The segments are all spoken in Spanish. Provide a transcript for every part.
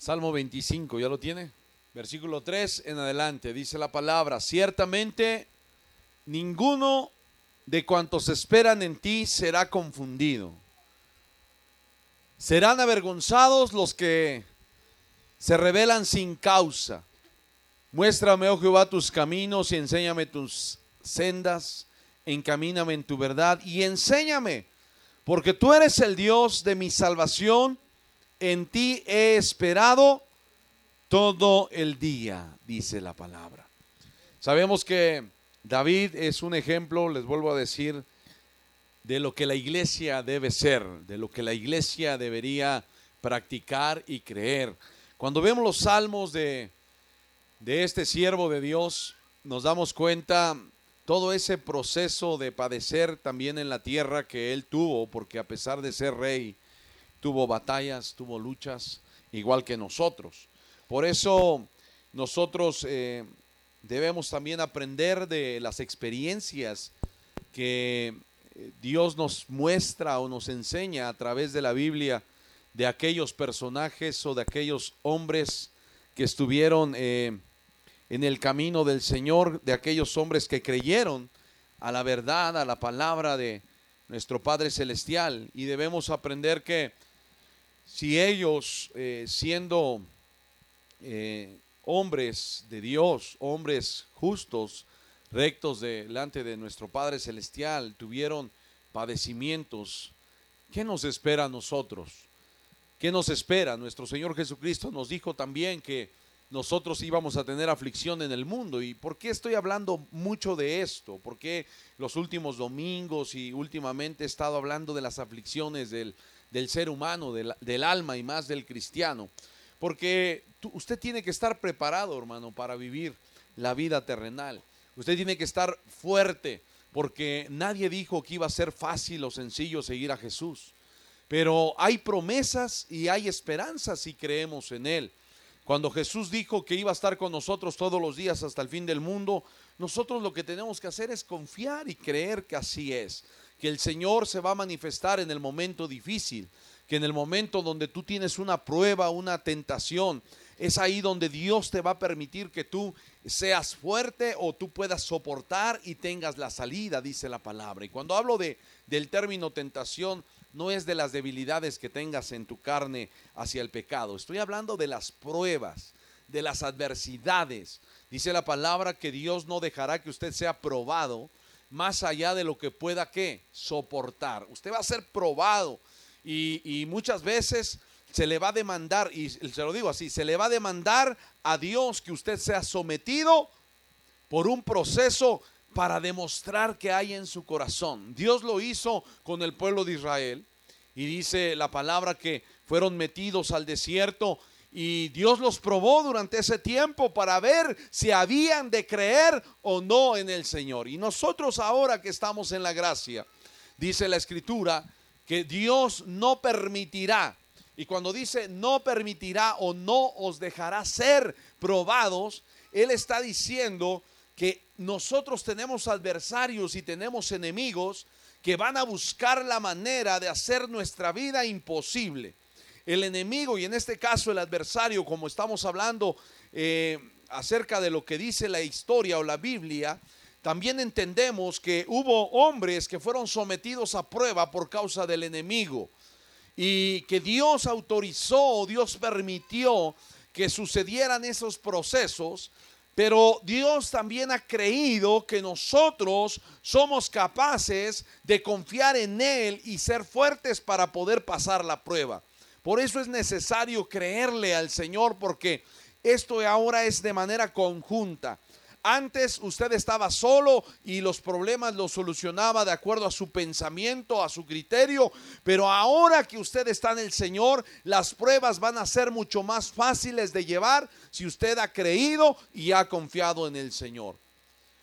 Salmo 25, ¿ya lo tiene? Versículo 3 en adelante, dice la palabra, ciertamente ninguno de cuantos esperan en ti será confundido. Serán avergonzados los que se rebelan sin causa. Muéstrame, oh Jehová, tus caminos y enséñame tus sendas. Encamíname en tu verdad y enséñame, porque tú eres el Dios de mi salvación. En ti he esperado todo el día, dice la palabra. Sabemos que David es un ejemplo, les vuelvo a decir, de lo que la iglesia debe ser, de lo que la iglesia debería practicar y creer. Cuando vemos los salmos de, de este siervo de Dios, nos damos cuenta todo ese proceso de padecer también en la tierra que él tuvo, porque a pesar de ser rey, tuvo batallas, tuvo luchas, igual que nosotros. Por eso nosotros eh, debemos también aprender de las experiencias que eh, Dios nos muestra o nos enseña a través de la Biblia de aquellos personajes o de aquellos hombres que estuvieron eh, en el camino del Señor, de aquellos hombres que creyeron a la verdad, a la palabra de nuestro Padre Celestial. Y debemos aprender que si ellos, eh, siendo eh, hombres de Dios, hombres justos, rectos delante de nuestro Padre Celestial, tuvieron padecimientos, ¿qué nos espera a nosotros? ¿Qué nos espera? Nuestro Señor Jesucristo nos dijo también que nosotros íbamos a tener aflicción en el mundo. ¿Y por qué estoy hablando mucho de esto? Porque los últimos domingos y últimamente he estado hablando de las aflicciones del, ser humano, del, del, alma y más del cristiano? Porque usted tiene que estar preparado, hermano, para vivir la vida terrenal. Usted tiene que estar fuerte, porque nadie dijo que iba a ser fácil o sencillo seguir a Jesús. Pero hay promesas y hay esperanzas si creemos en Él. Cuando Jesús dijo que iba a estar con nosotros todos los días hasta el fin del mundo, nosotros lo que tenemos que hacer es confiar y creer que así es, que el Señor se va a manifestar en el momento difícil, que en el momento donde tú tienes una prueba, una tentación, es ahí donde Dios te va a permitir que tú seas fuerte o tú puedas soportar y tengas la salida, dice la palabra. Y cuando hablo de, del término tentación, no es de las debilidades que tengas en tu carne hacia el pecado. Estoy hablando de las pruebas, de las adversidades. Dice la palabra que Dios no dejará que usted sea probado más allá de lo que pueda que soportar. Usted va a ser probado y, y muchas veces se le va a demandar, y se lo digo así, se le va a demandar a Dios que usted sea sometido por un proceso para demostrar que hay en su corazón. Dios lo hizo con el pueblo de Israel y dice la palabra que fueron metidos al desierto y Dios los probó durante ese tiempo para ver si habían de creer o no en el Señor. Y nosotros ahora que estamos en la gracia, dice la escritura, que Dios no permitirá. Y cuando dice no permitirá o no os dejará ser probados, Él está diciendo que nosotros tenemos adversarios y tenemos enemigos que van a buscar la manera de hacer nuestra vida imposible. El enemigo y en este caso el adversario, como estamos hablando eh, acerca de lo que dice la historia o la Biblia, también entendemos que hubo hombres que fueron sometidos a prueba por causa del enemigo y que Dios autorizó Dios permitió que sucedieran esos procesos pero Dios también ha creído que nosotros somos capaces de confiar en Él y ser fuertes para poder pasar la prueba. Por eso es necesario creerle al Señor porque esto ahora es de manera conjunta. Antes usted estaba solo y los problemas los solucionaba de acuerdo a su pensamiento, a su criterio, pero ahora que usted está en el Señor, las pruebas van a ser mucho más fáciles de llevar si usted ha creído y ha confiado en el Señor.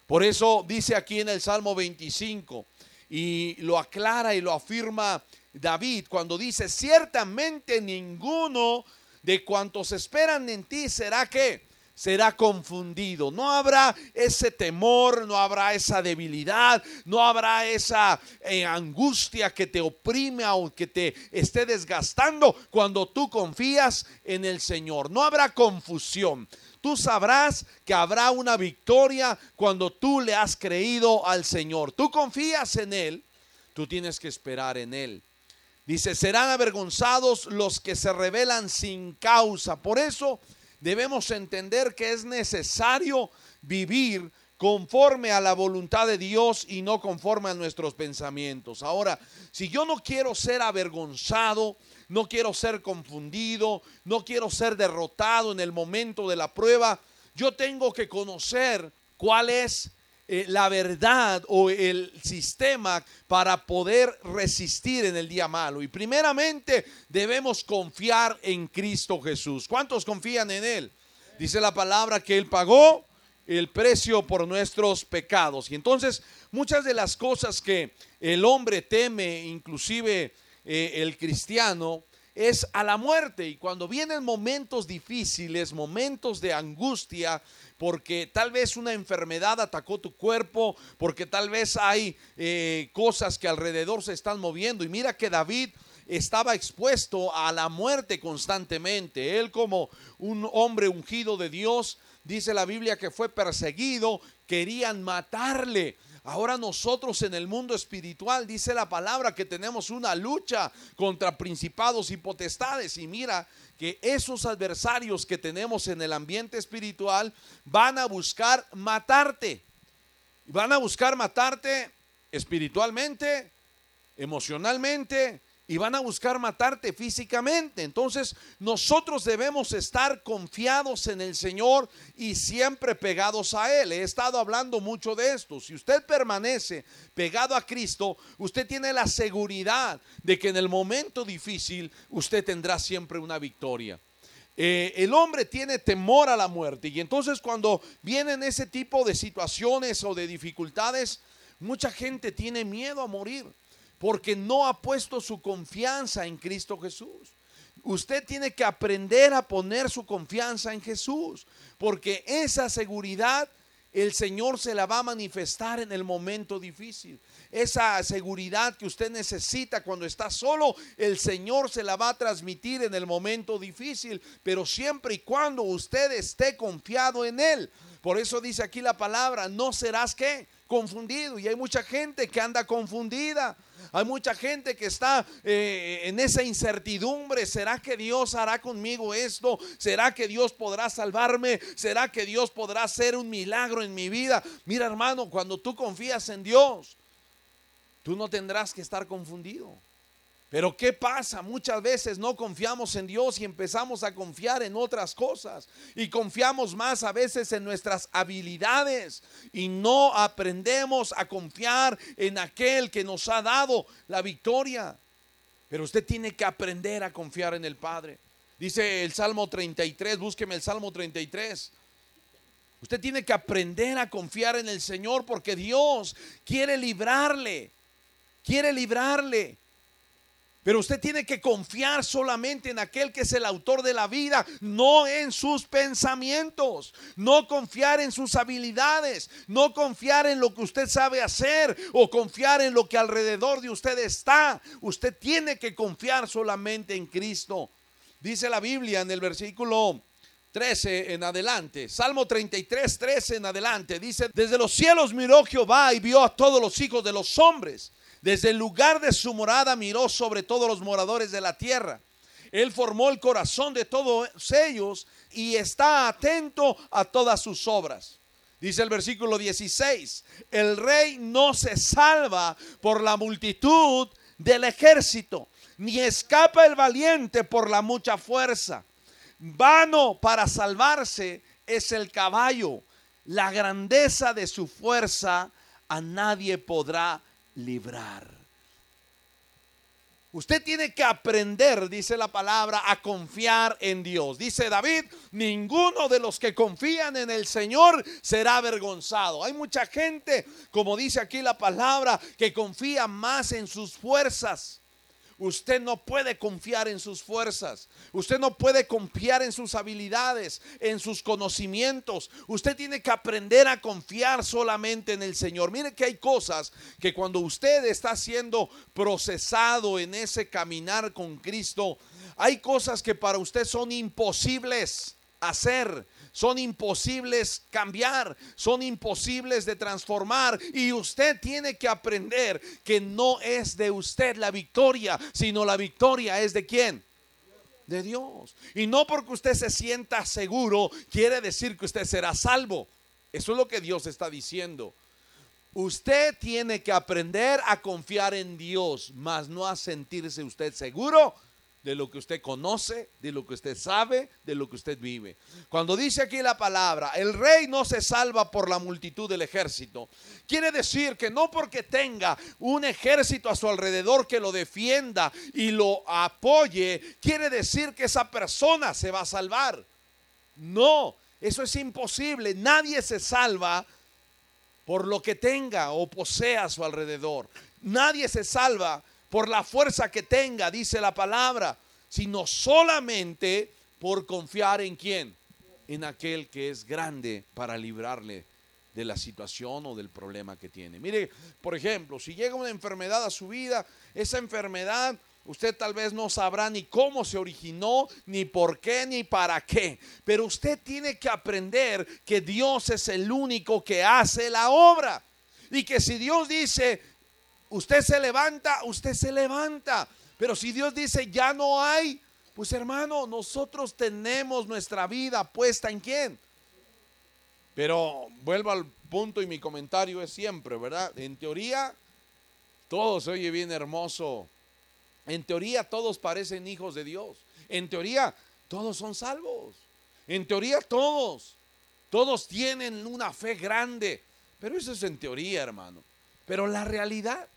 Por eso dice aquí en el Salmo 25 y lo aclara y lo afirma David cuando dice, ciertamente ninguno de cuantos esperan en ti será que será confundido. No habrá ese temor, no habrá esa debilidad, no habrá esa eh, angustia que te oprime o que te esté desgastando cuando tú confías en el Señor. No habrá confusión. Tú sabrás que habrá una victoria cuando tú le has creído al Señor. Tú confías en Él, tú tienes que esperar en Él. Dice, serán avergonzados los que se rebelan sin causa. Por eso debemos entender que es necesario vivir conforme a la voluntad de Dios y no conforme a nuestros pensamientos. Ahora, si yo no quiero ser avergonzado, no quiero ser confundido, no quiero ser derrotado en el momento de la prueba, yo tengo que conocer cuál es eh, la verdad o el sistema para poder resistir en el día malo. Y primeramente debemos confiar en Cristo Jesús. ¿Cuántos confían en Él? Dice la palabra que Él pagó el precio por nuestros pecados. Y entonces muchas de las cosas que el hombre teme, inclusive eh, el cristiano, es a la muerte. Y cuando vienen momentos difíciles, momentos de angustia, porque tal vez una enfermedad atacó tu cuerpo, porque tal vez hay eh, cosas que alrededor se están moviendo. Y mira que David estaba expuesto a la muerte constantemente. Él como un hombre ungido de Dios, dice la Biblia que fue perseguido, querían matarle. Ahora nosotros en el mundo espiritual dice la palabra que tenemos una lucha contra principados y potestades. Y mira que esos adversarios que tenemos en el ambiente espiritual van a buscar matarte. Van a buscar matarte espiritualmente, emocionalmente, y van a buscar matarte físicamente. Entonces nosotros debemos estar confiados en el Señor y siempre pegados a Él. He estado hablando mucho de esto. Si usted permanece pegado a Cristo, usted tiene la seguridad de que en el momento difícil usted tendrá siempre una victoria. Eh, el hombre tiene temor a la muerte y entonces cuando vienen ese tipo de situaciones o de dificultades, mucha gente tiene miedo a morir porque no ha puesto su confianza en Cristo Jesús. Usted tiene que aprender a poner su confianza en Jesús, porque esa seguridad el Señor se la va a manifestar en el momento difícil. Esa seguridad que usted necesita cuando está solo, el Señor se la va a transmitir en el momento difícil, pero siempre y cuando usted esté confiado en Él. Por eso dice aquí la palabra, no serás que confundido. Y hay mucha gente que anda confundida. Hay mucha gente que está eh, en esa incertidumbre. ¿Será que Dios hará conmigo esto? ¿Será que Dios podrá salvarme? ¿Será que Dios podrá hacer un milagro en mi vida? Mira hermano, cuando tú confías en Dios, tú no tendrás que estar confundido. Pero ¿qué pasa? Muchas veces no confiamos en Dios y empezamos a confiar en otras cosas. Y confiamos más a veces en nuestras habilidades y no aprendemos a confiar en aquel que nos ha dado la victoria. Pero usted tiene que aprender a confiar en el Padre. Dice el Salmo 33, búsqueme el Salmo 33. Usted tiene que aprender a confiar en el Señor porque Dios quiere librarle. Quiere librarle. Pero usted tiene que confiar solamente en aquel que es el autor de la vida, no en sus pensamientos, no confiar en sus habilidades, no confiar en lo que usted sabe hacer o confiar en lo que alrededor de usted está. Usted tiene que confiar solamente en Cristo. Dice la Biblia en el versículo 13 en adelante. Salmo 33, 13 en adelante. Dice, desde los cielos miró Jehová y vio a todos los hijos de los hombres desde el lugar de su morada miró sobre todos los moradores de la tierra. Él formó el corazón de todos ellos y está atento a todas sus obras. Dice el versículo 16, el rey no se salva por la multitud del ejército, ni escapa el valiente por la mucha fuerza. Vano para salvarse es el caballo, la grandeza de su fuerza a nadie podrá librar. Usted tiene que aprender, dice la palabra, a confiar en Dios. Dice David, ninguno de los que confían en el Señor será avergonzado. Hay mucha gente, como dice aquí la palabra, que confía más en sus fuerzas Usted no puede confiar en sus fuerzas. Usted no puede confiar en sus habilidades, en sus conocimientos. Usted tiene que aprender a confiar solamente en el Señor. Mire que hay cosas que cuando usted está siendo procesado en ese caminar con Cristo, hay cosas que para usted son imposibles hacer son imposibles cambiar, son imposibles de transformar. Y usted tiene que aprender que no es de usted la victoria, sino la victoria es de quién? De Dios. Y no porque usted se sienta seguro, quiere decir que usted será salvo. Eso es lo que Dios está diciendo. Usted tiene que aprender a confiar en Dios, más no a sentirse usted seguro de lo que usted conoce, de lo que usted sabe, de lo que usted vive. Cuando dice aquí la palabra, el rey no se salva por la multitud del ejército, quiere decir que no porque tenga un ejército a su alrededor que lo defienda y lo apoye, quiere decir que esa persona se va a salvar. No, eso es imposible. Nadie se salva por lo que tenga o posea a su alrededor. Nadie se salva por la fuerza que tenga, dice la palabra, sino solamente por confiar en quién, en aquel que es grande para librarle de la situación o del problema que tiene. Mire, por ejemplo, si llega una enfermedad a su vida, esa enfermedad usted tal vez no sabrá ni cómo se originó, ni por qué, ni para qué. Pero usted tiene que aprender que Dios es el único que hace la obra. Y que si Dios dice, Usted se levanta, usted se levanta. Pero si Dios dice ya no hay, pues hermano, nosotros tenemos nuestra vida puesta en quién. Pero vuelvo al punto y mi comentario es siempre, ¿verdad? En teoría, todo se oye bien hermoso. En teoría, todos parecen hijos de Dios. En teoría, todos son salvos. En teoría, todos. Todos tienen una fe grande. Pero eso es en teoría, hermano. Pero la realidad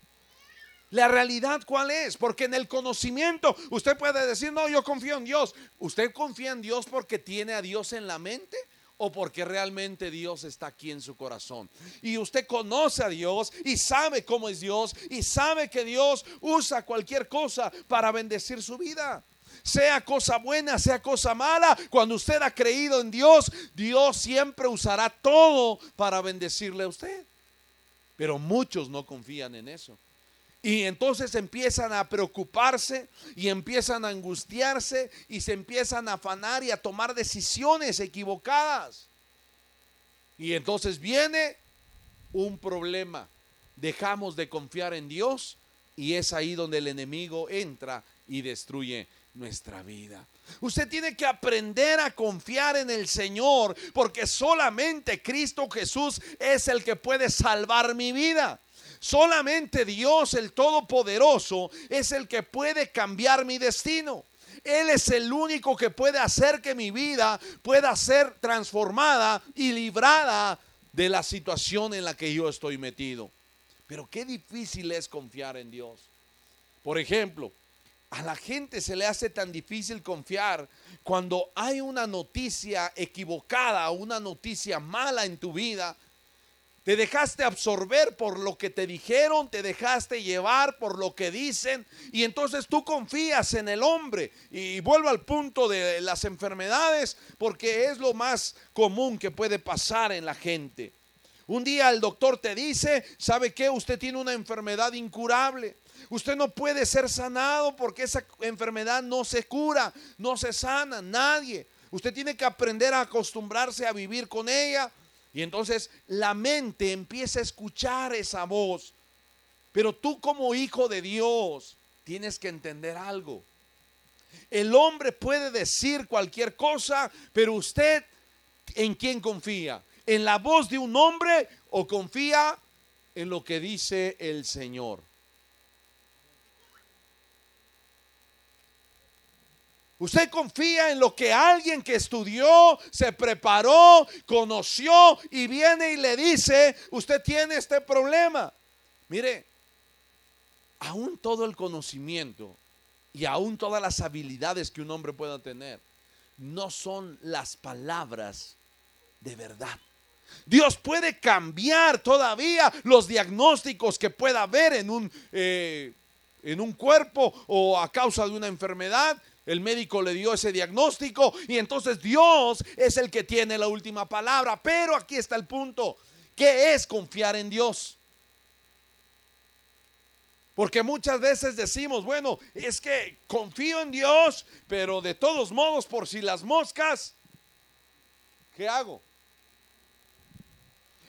la realidad cuál es, porque en el conocimiento usted puede decir, no, yo confío en Dios. ¿Usted confía en Dios porque tiene a Dios en la mente? o porque realmente Dios está aquí en su corazón. Y usted conoce a Dios y sabe cómo es Dios y sabe que Dios usa cualquier cosa para bendecir su vida. Sea cosa buena, sea cosa mala, cuando usted ha creído en Dios, Dios siempre usará todo para bendecirle a usted. Pero muchos no confían en eso. Y entonces empiezan a preocuparse y empiezan a angustiarse y se empiezan a afanar y a tomar decisiones equivocadas. Y entonces viene un problema. Dejamos de confiar en Dios y es ahí donde el enemigo entra y destruye nuestra vida. Usted tiene que aprender a confiar en el Señor porque solamente Cristo Jesús es el que puede salvar mi vida. Solamente Dios, el Todopoderoso, es el que puede cambiar mi destino. Él es el único que puede hacer que mi vida pueda ser transformada y librada de la situación en la que yo estoy metido. Pero qué difícil es confiar en Dios. Por ejemplo, a la gente se le hace tan difícil confiar cuando hay una noticia equivocada, una noticia mala en tu vida te dejaste absorber por lo que te dijeron, te dejaste llevar por lo que dicen y entonces tú confías en el hombre. Y vuelvo al punto de las enfermedades porque es lo más común que puede pasar en la gente. Un día el doctor te dice, ¿sabe qué? Usted tiene una enfermedad incurable. Usted no puede ser sanado porque esa enfermedad no se cura, no se sana, nadie. Usted tiene que aprender a acostumbrarse a vivir con ella y entonces la mente empieza a escuchar esa voz. Pero tú como hijo de Dios tienes que entender algo. El hombre puede decir cualquier cosa, pero usted en quién confía? ¿En la voz de un hombre o confía en lo que dice el Señor? Usted confía en lo que alguien que estudió, se preparó, conoció y viene y le dice, usted tiene este problema. Mire, aún todo el conocimiento y aún todas las habilidades que un hombre pueda tener, no son las palabras de verdad. Dios puede cambiar todavía los diagnósticos que pueda haber en un eh, en un cuerpo o a causa de una enfermedad. El médico le dio ese diagnóstico y entonces Dios es el que tiene la última palabra. Pero aquí está el punto. ¿Qué es confiar en Dios? Porque muchas veces decimos, bueno, es que confío en Dios, pero de todos modos, por si las moscas, ¿qué hago?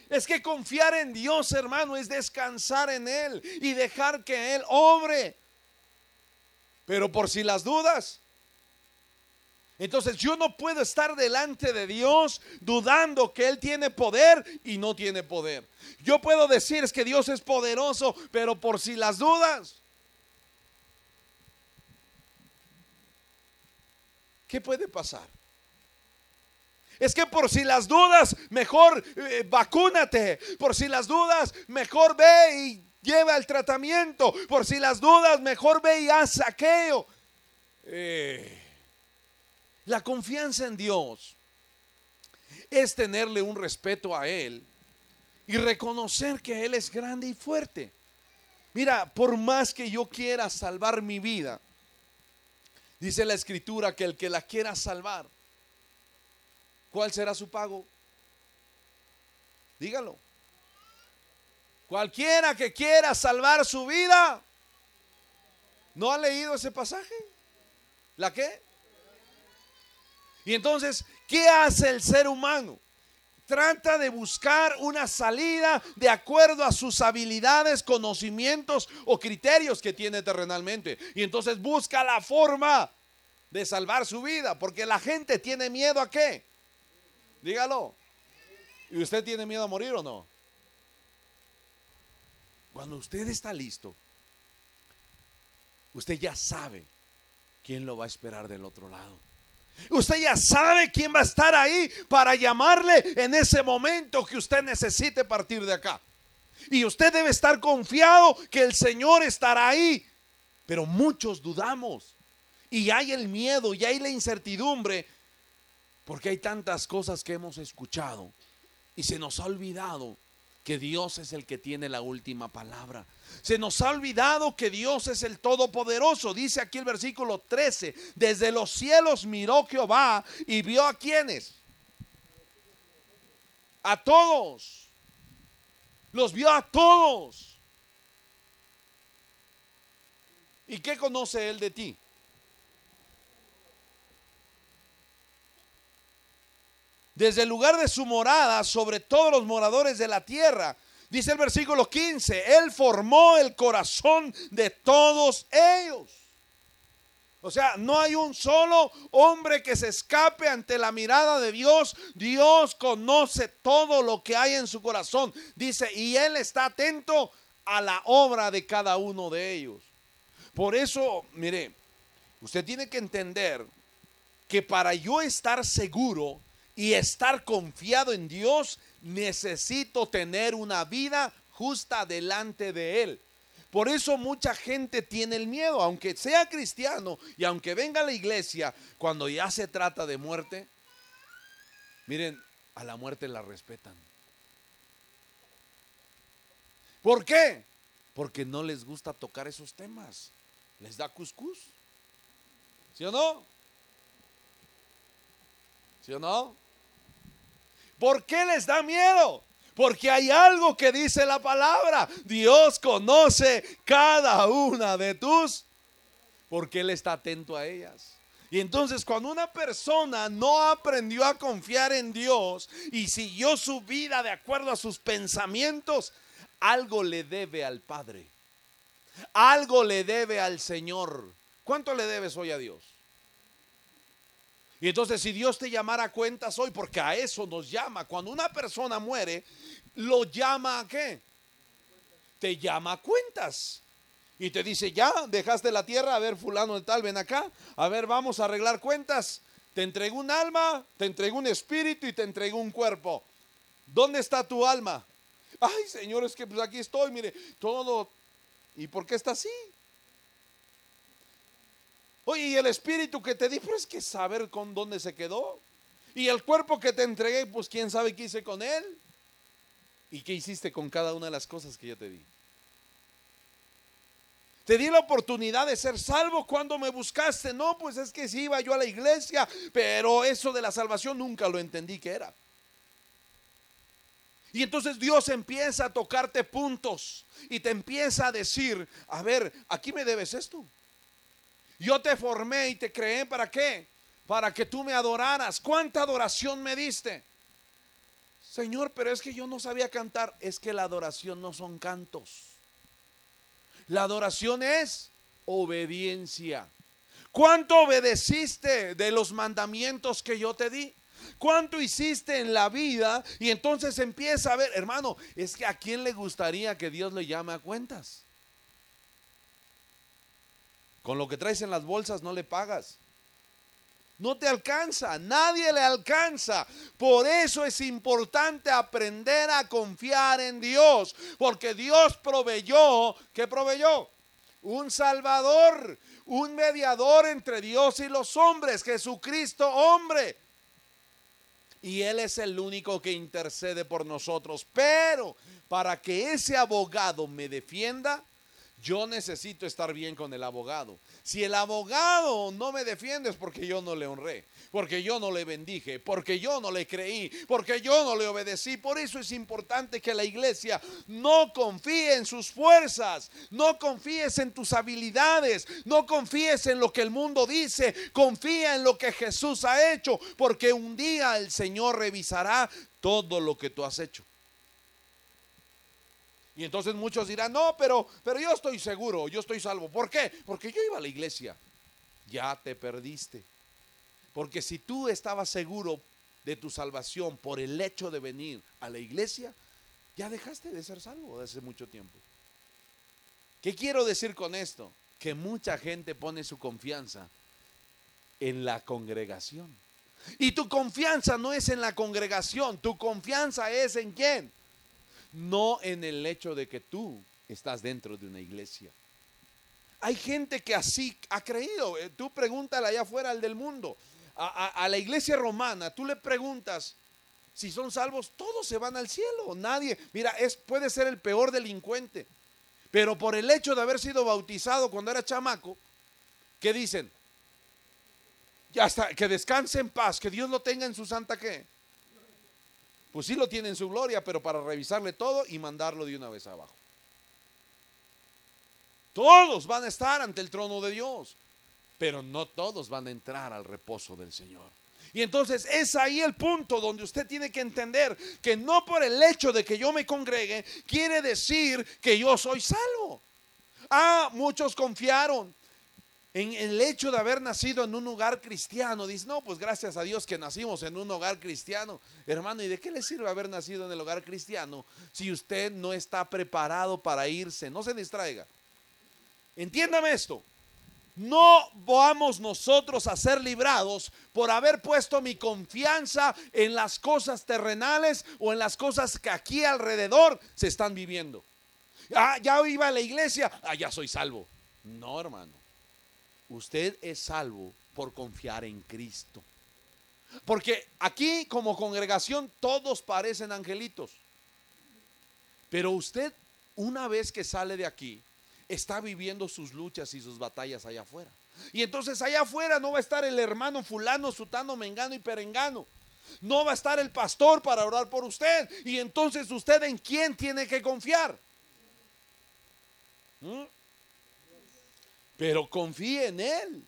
Es que confiar en Dios, hermano, es descansar en Él y dejar que Él obre. Pero por si las dudas, entonces yo no puedo estar delante de Dios dudando que Él tiene poder y no tiene poder. Yo puedo decir es que Dios es poderoso, pero por si las dudas. ¿Qué puede pasar? Es que por si las dudas, mejor eh, vacúnate. Por si las dudas, mejor ve y lleva el tratamiento. Por si las dudas, mejor ve y haz saqueo. Eh, la confianza en Dios es tenerle un respeto a Él y reconocer que Él es grande y fuerte. Mira, por más que yo quiera salvar mi vida, dice la escritura que el que la quiera salvar, ¿cuál será su pago? Dígalo. Cualquiera que quiera salvar su vida, ¿no ha leído ese pasaje? ¿La qué? Y entonces, ¿qué hace el ser humano? Trata de buscar una salida de acuerdo a sus habilidades, conocimientos o criterios que tiene terrenalmente. Y entonces busca la forma de salvar su vida, porque la gente tiene miedo a qué? Dígalo. ¿Y usted tiene miedo a morir o no? Cuando usted está listo, usted ya sabe quién lo va a esperar del otro lado. Usted ya sabe quién va a estar ahí para llamarle en ese momento que usted necesite partir de acá. Y usted debe estar confiado que el Señor estará ahí. Pero muchos dudamos. Y hay el miedo y hay la incertidumbre. Porque hay tantas cosas que hemos escuchado. Y se nos ha olvidado que Dios es el que tiene la última palabra. Se nos ha olvidado que Dios es el Todopoderoso. Dice aquí el versículo 13, desde los cielos miró Jehová y vio a quienes. A todos. Los vio a todos. ¿Y qué conoce Él de ti? Desde el lugar de su morada sobre todos los moradores de la tierra. Dice el versículo 15, Él formó el corazón de todos ellos. O sea, no hay un solo hombre que se escape ante la mirada de Dios. Dios conoce todo lo que hay en su corazón. Dice, y Él está atento a la obra de cada uno de ellos. Por eso, mire, usted tiene que entender que para yo estar seguro y estar confiado en Dios, necesito tener una vida justa delante de Él. Por eso mucha gente tiene el miedo, aunque sea cristiano y aunque venga a la iglesia, cuando ya se trata de muerte, miren, a la muerte la respetan. ¿Por qué? Porque no les gusta tocar esos temas. Les da cuscús. ¿Sí o no? ¿Sí o no? ¿Por qué les da miedo? Porque hay algo que dice la palabra. Dios conoce cada una de tus, porque Él está atento a ellas. Y entonces cuando una persona no aprendió a confiar en Dios y siguió su vida de acuerdo a sus pensamientos, algo le debe al Padre. Algo le debe al Señor. ¿Cuánto le debes hoy a Dios? Y entonces si Dios te llamara a cuentas hoy, porque a eso nos llama, cuando una persona muere, lo llama a qué? Te llama a cuentas. Y te dice, ya, dejaste la tierra, a ver, fulano de tal, ven acá, a ver, vamos a arreglar cuentas. Te entrego un alma, te entrego un espíritu y te entrego un cuerpo. ¿Dónde está tu alma? Ay, Señor, es que pues aquí estoy, mire, todo. ¿Y por qué está así? Oye, y el espíritu que te di, pero es que saber con dónde se quedó. Y el cuerpo que te entregué, pues quién sabe qué hice con él. ¿Y qué hiciste con cada una de las cosas que yo te di? Te di la oportunidad de ser salvo cuando me buscaste. No, pues es que sí iba yo a la iglesia, pero eso de la salvación nunca lo entendí que era. Y entonces Dios empieza a tocarte puntos y te empieza a decir, a ver, aquí me debes esto. Yo te formé y te creé para qué? Para que tú me adoraras. ¿Cuánta adoración me diste? Señor, pero es que yo no sabía cantar. Es que la adoración no son cantos. La adoración es obediencia. ¿Cuánto obedeciste de los mandamientos que yo te di? ¿Cuánto hiciste en la vida? Y entonces empieza a ver, hermano, es que a quién le gustaría que Dios le llame a cuentas. Con lo que traes en las bolsas no le pagas. No te alcanza, nadie le alcanza. Por eso es importante aprender a confiar en Dios, porque Dios proveyó, ¿qué proveyó? Un Salvador, un mediador entre Dios y los hombres, Jesucristo hombre. Y Él es el único que intercede por nosotros. Pero para que ese abogado me defienda, yo necesito estar bien con el abogado. Si el abogado no me defiende es porque yo no le honré, porque yo no le bendije, porque yo no le creí, porque yo no le obedecí. Por eso es importante que la iglesia no confíe en sus fuerzas, no confíes en tus habilidades, no confíes en lo que el mundo dice, confía en lo que Jesús ha hecho, porque un día el Señor revisará todo lo que tú has hecho. Y entonces muchos dirán, no, pero, pero yo estoy seguro, yo estoy salvo. ¿Por qué? Porque yo iba a la iglesia. Ya te perdiste. Porque si tú estabas seguro de tu salvación por el hecho de venir a la iglesia, ya dejaste de ser salvo desde hace mucho tiempo. ¿Qué quiero decir con esto? Que mucha gente pone su confianza en la congregación. Y tu confianza no es en la congregación, tu confianza es en quién? No en el hecho de que tú estás dentro de una iglesia. Hay gente que así ha creído. Eh, tú pregúntale allá afuera al del mundo, a, la iglesia romana, tú le preguntas si son salvos, todos se van al cielo. Nadie, mira, es, puede ser el peor delincuente, pero por el hecho de haber sido bautizado cuando era chamaco, ¿qué dicen? Ya está, que descanse en paz, que Dios lo tenga en su santa qué pues sí lo tiene en su gloria, pero para revisarle todo y mandarlo de una vez abajo. Todos van a estar ante el trono de Dios, pero no todos van a entrar al reposo del Señor. Y entonces es ahí el punto donde usted tiene que entender que no por el hecho de que yo me congregue quiere decir que yo soy salvo. Ah, muchos confiaron, en el hecho de haber nacido en un hogar cristiano. Dice, no, pues gracias a Dios que nacimos en un hogar cristiano. Hermano, ¿y de qué le sirve haber nacido en el hogar cristiano si usted no está preparado para irse? No se distraiga. Entiéndame esto. No vamos nosotros a ser librados por haber puesto mi confianza en las cosas terrenales o en las cosas que aquí alrededor se están viviendo. Ah, ya iba a la iglesia, ah, ya soy salvo. No, hermano. Usted es salvo por confiar en Cristo. Porque aquí como congregación todos parecen angelitos. Pero usted una vez que sale de aquí está viviendo sus luchas y sus batallas allá afuera. Y entonces allá afuera no va a estar el hermano fulano, sutano, mengano y perengano. No va a estar el pastor para orar por usted. Y entonces usted en quién tiene que confiar. ¿Mm? Pero confíe en Él.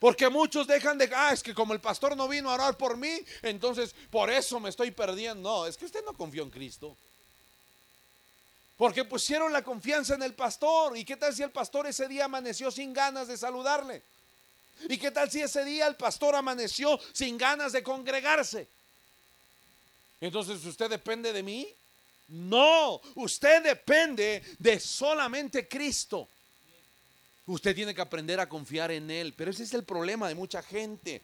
Porque muchos dejan de, ah, es que como el pastor no vino a orar por mí, entonces por eso me estoy perdiendo. No, es que usted no confió en Cristo. Porque pusieron la confianza en el pastor. ¿Y qué tal si el pastor ese día amaneció sin ganas de saludarle? ¿Y qué tal si ese día el pastor amaneció sin ganas de congregarse? Entonces, ¿usted depende de mí? No, usted depende de solamente Cristo. Usted tiene que aprender a confiar en Él. Pero ese es el problema de mucha gente.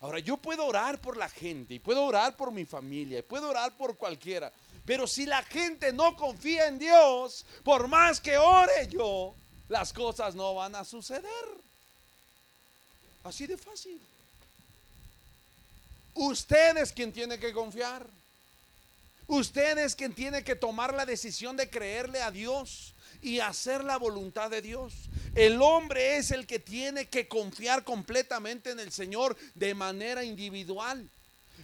Ahora, yo puedo orar por la gente y puedo orar por mi familia y puedo orar por cualquiera. Pero si la gente no confía en Dios, por más que ore yo, las cosas no van a suceder. Así de fácil. Usted es quien tiene que confiar. Usted es quien tiene que tomar la decisión de creerle a Dios y hacer la voluntad de Dios. El hombre es el que tiene que confiar completamente en el Señor de manera individual.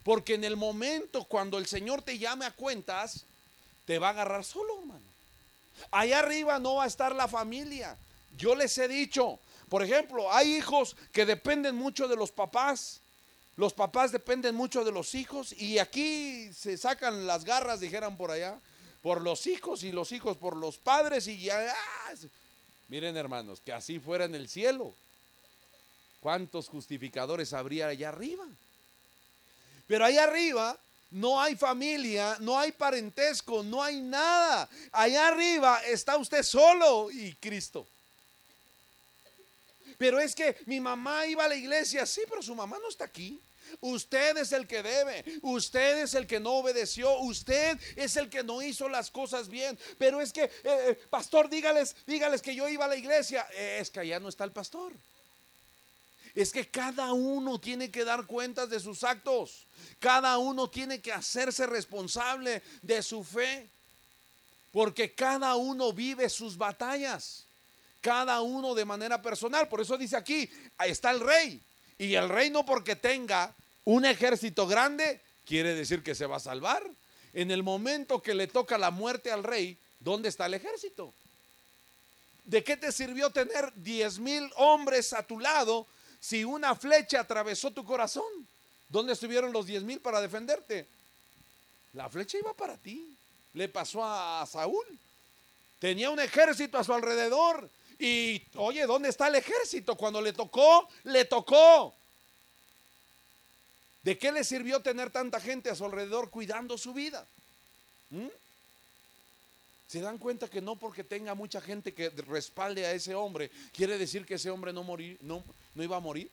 Porque en el momento cuando el Señor te llame a cuentas, te va a agarrar solo, hermano. Allá arriba no va a estar la familia. Yo les he dicho, por ejemplo, hay hijos que dependen mucho de los papás. Los papás dependen mucho de los hijos y aquí se sacan las garras, dijeran por allá por los hijos y los hijos por los padres y ya... ¡ah! Miren hermanos, que así fuera en el cielo. ¿Cuántos justificadores habría allá arriba? Pero allá arriba no hay familia, no hay parentesco, no hay nada. Allá arriba está usted solo y Cristo. Pero es que mi mamá iba a la iglesia, sí, pero su mamá no está aquí. Usted es el que debe, usted es el que no obedeció, usted es el que no hizo las cosas bien. Pero es que, eh, eh, pastor, dígales, dígales que yo iba a la iglesia. es que allá no está el pastor. Es que cada uno tiene que dar cuentas de sus actos. Cada uno tiene que hacerse responsable de su fe. Porque cada uno vive sus batallas. Cada uno de manera personal. Por eso dice aquí, ahí está el rey. Y el rey no porque tenga un ejército grande, quiere decir que se va a salvar. En el momento que le toca la muerte al rey, ¿dónde está el ejército? ¿De qué te sirvió tener diez mil hombres a tu lado si una flecha atravesó tu corazón? ¿Dónde estuvieron los diez mil para defenderte? La flecha iba para ti. Le pasó a Saúl. Tenía un ejército a su alrededor. Y oye, ¿dónde está el ejército? Cuando le tocó, le tocó. ¿De qué le sirvió tener tanta gente a su alrededor cuidando su vida? ¿Mm? ¿Se dan cuenta que no porque tenga mucha gente que respalde a ese hombre, quiere decir que ese hombre no, no iba a morir?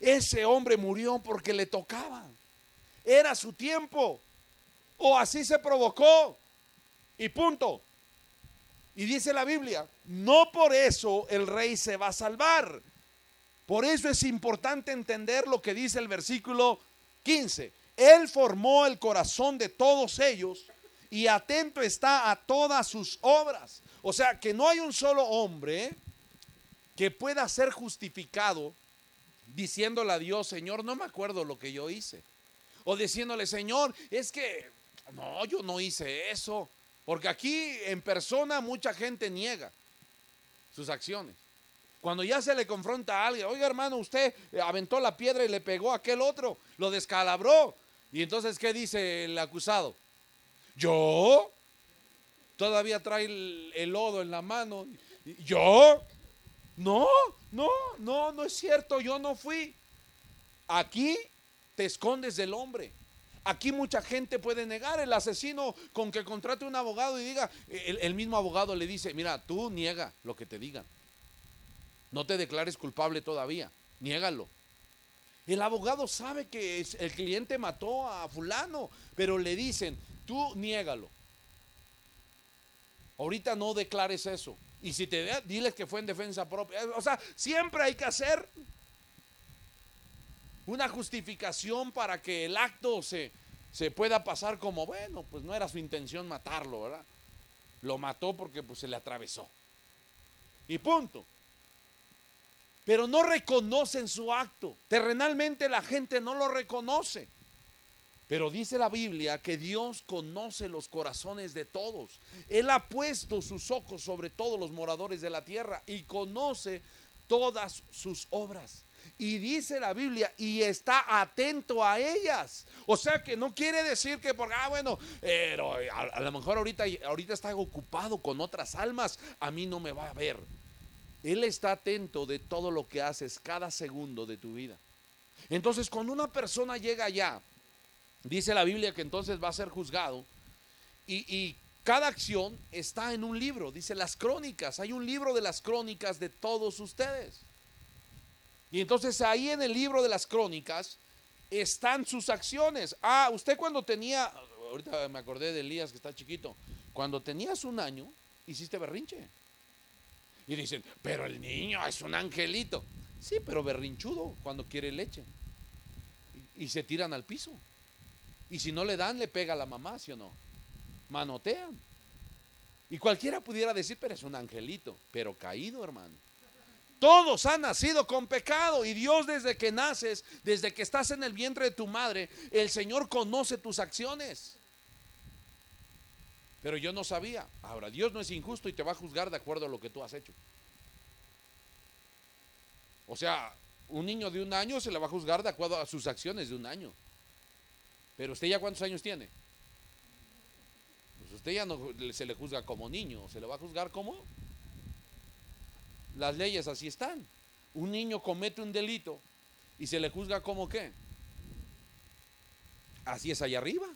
Ese hombre murió porque le tocaba. Era su tiempo. O así se provocó. Y punto. Y dice la Biblia, no por eso el rey se va a salvar. Por eso es importante entender lo que dice el versículo 15. Él formó el corazón de todos ellos y atento está a todas sus obras. O sea, que no hay un solo hombre que pueda ser justificado diciéndole a Dios, Señor, no me acuerdo lo que yo hice. O diciéndole, Señor, es que, no, yo no hice eso. Porque aquí en persona mucha gente niega sus acciones. Cuando ya se le confronta a alguien, oiga hermano, usted aventó la piedra y le pegó a aquel otro, lo descalabró. Y entonces, ¿qué dice el acusado? ¿Yo? Todavía trae el, lodo en la mano. ¿Yo? No, no, no, no es cierto, yo no fui. Aquí te escondes del hombre. Aquí mucha gente puede negar. El asesino con que contrate un abogado y diga, el, el mismo abogado le dice, mira, tú niega lo que te digan. No te declares culpable todavía, niégalo. El abogado sabe que el cliente mató a fulano, pero le dicen, tú niégalo. Ahorita no declares eso. Y si te diles que fue en defensa propia. O sea, siempre hay que hacer una justificación para que el acto se, se pueda pasar como, bueno, pues no era su intención matarlo, ¿verdad? Lo mató porque pues, se le atravesó. Y punto pero no reconocen su acto. Terrenalmente la gente no lo reconoce. Pero dice la Biblia que Dios conoce los corazones de todos. Él ha puesto sus ojos sobre todos los moradores de la tierra y conoce todas sus obras. Y dice la Biblia, y está atento a ellas. O sea que no quiere decir que, porque, ah, bueno, pero a, lo mejor ahorita, ahorita está ocupado con otras almas, a mí no me va a ver. Él está atento de todo lo que haces cada segundo de tu vida. Entonces, cuando una persona llega allá, dice la Biblia que entonces va a ser juzgado y, cada acción está en un libro, dice las crónicas, hay un libro de las crónicas de todos ustedes. Y entonces ahí en el libro de las crónicas están sus acciones. Ah, usted cuando tenía, ahorita me acordé de Elías que está chiquito, cuando tenías un año, hiciste berrinche. Y dicen, pero el niño es un angelito. Sí, pero berrinchudo cuando quiere leche. Y, se tiran al piso. Y si no le dan, le pega a la mamá, ¿sí o no? Manotean. Y cualquiera pudiera decir, pero es un angelito, pero caído, hermano. Todos han nacido con pecado y Dios desde que naces, desde que estás en el vientre de tu madre, el Señor conoce tus acciones. Pero yo no sabía. Ahora, Dios no es injusto y te va a juzgar de acuerdo a lo que tú has hecho. O sea, un niño de un año se le va a juzgar de acuerdo a sus acciones de un año. Pero usted ya cuántos años tiene? Pues usted ya no se le juzga como niño, se le va a juzgar como las leyes así están. Un niño comete un delito y se le juzga como qué. Así es allá arriba.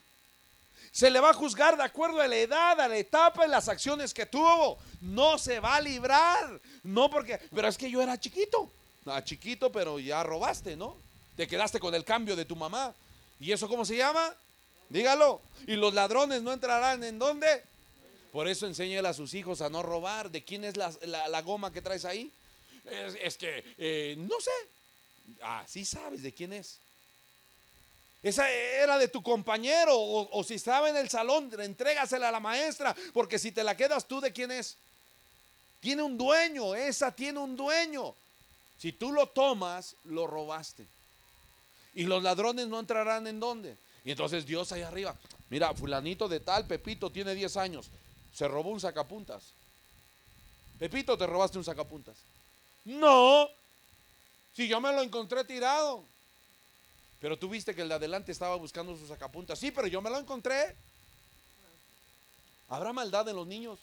Se le va a juzgar de acuerdo a la edad, a la etapa, y las acciones que tuvo. No se va a librar. No porque, pero es que yo era chiquito. Ah, chiquito, pero ya robaste, ¿no? Te quedaste con el cambio de tu mamá. ¿Y eso cómo se llama? Dígalo. ¿Y los ladrones no entrarán en dónde? Por eso enséñale a sus hijos a no robar. ¿De quién es la, goma que traes ahí? Es, que, eh, no sé. Ah, sí sabes de quién es. Esa era de tu compañero o, si estaba en el salón, entrégasela a la maestra, porque si te la quedas tú, ¿de quién es? Tiene un dueño, esa tiene un dueño. Si tú lo tomas, lo robaste. Y los ladrones no entrarán en dónde. Y entonces Dios ahí arriba, mira, fulanito de tal, Pepito tiene 10 años se robó un sacapuntas. Pepito, te robaste un sacapuntas. No, si yo me lo encontré tirado. Pero tú viste que el de adelante estaba buscando su sacapuntas. Sí, pero yo me lo encontré. ¿Habrá maldad en los niños?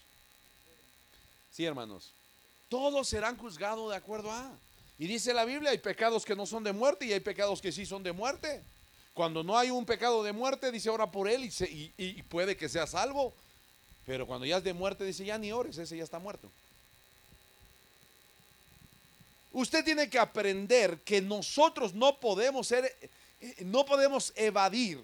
Sí, hermanos. Todos serán juzgados de acuerdo a. Y dice la Biblia, hay pecados que no son de muerte y hay pecados que sí son de muerte. Cuando no hay un pecado de muerte, dice ahora por él y, y puede que sea salvo. Pero cuando ya es de muerte, dice, ya ni ores, ese ya está muerto. Usted tiene que aprender que nosotros no podemos ser, no podemos evadir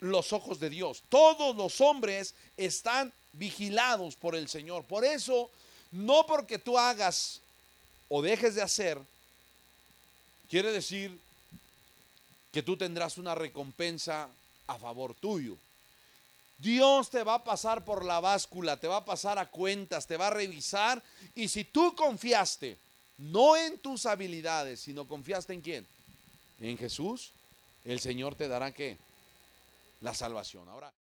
los ojos de Dios. Todos los hombres están vigilados por el Señor. Por eso, no porque tú hagas o dejes de hacer, quiere decir que tú tendrás una recompensa a favor tuyo. Dios te va a pasar por la báscula, te va a pasar a cuentas, te va a revisar. Y si tú confiaste, no en tus habilidades, sino confiaste en quién? En Jesús, el Señor te dará qué? La salvación. Ahora.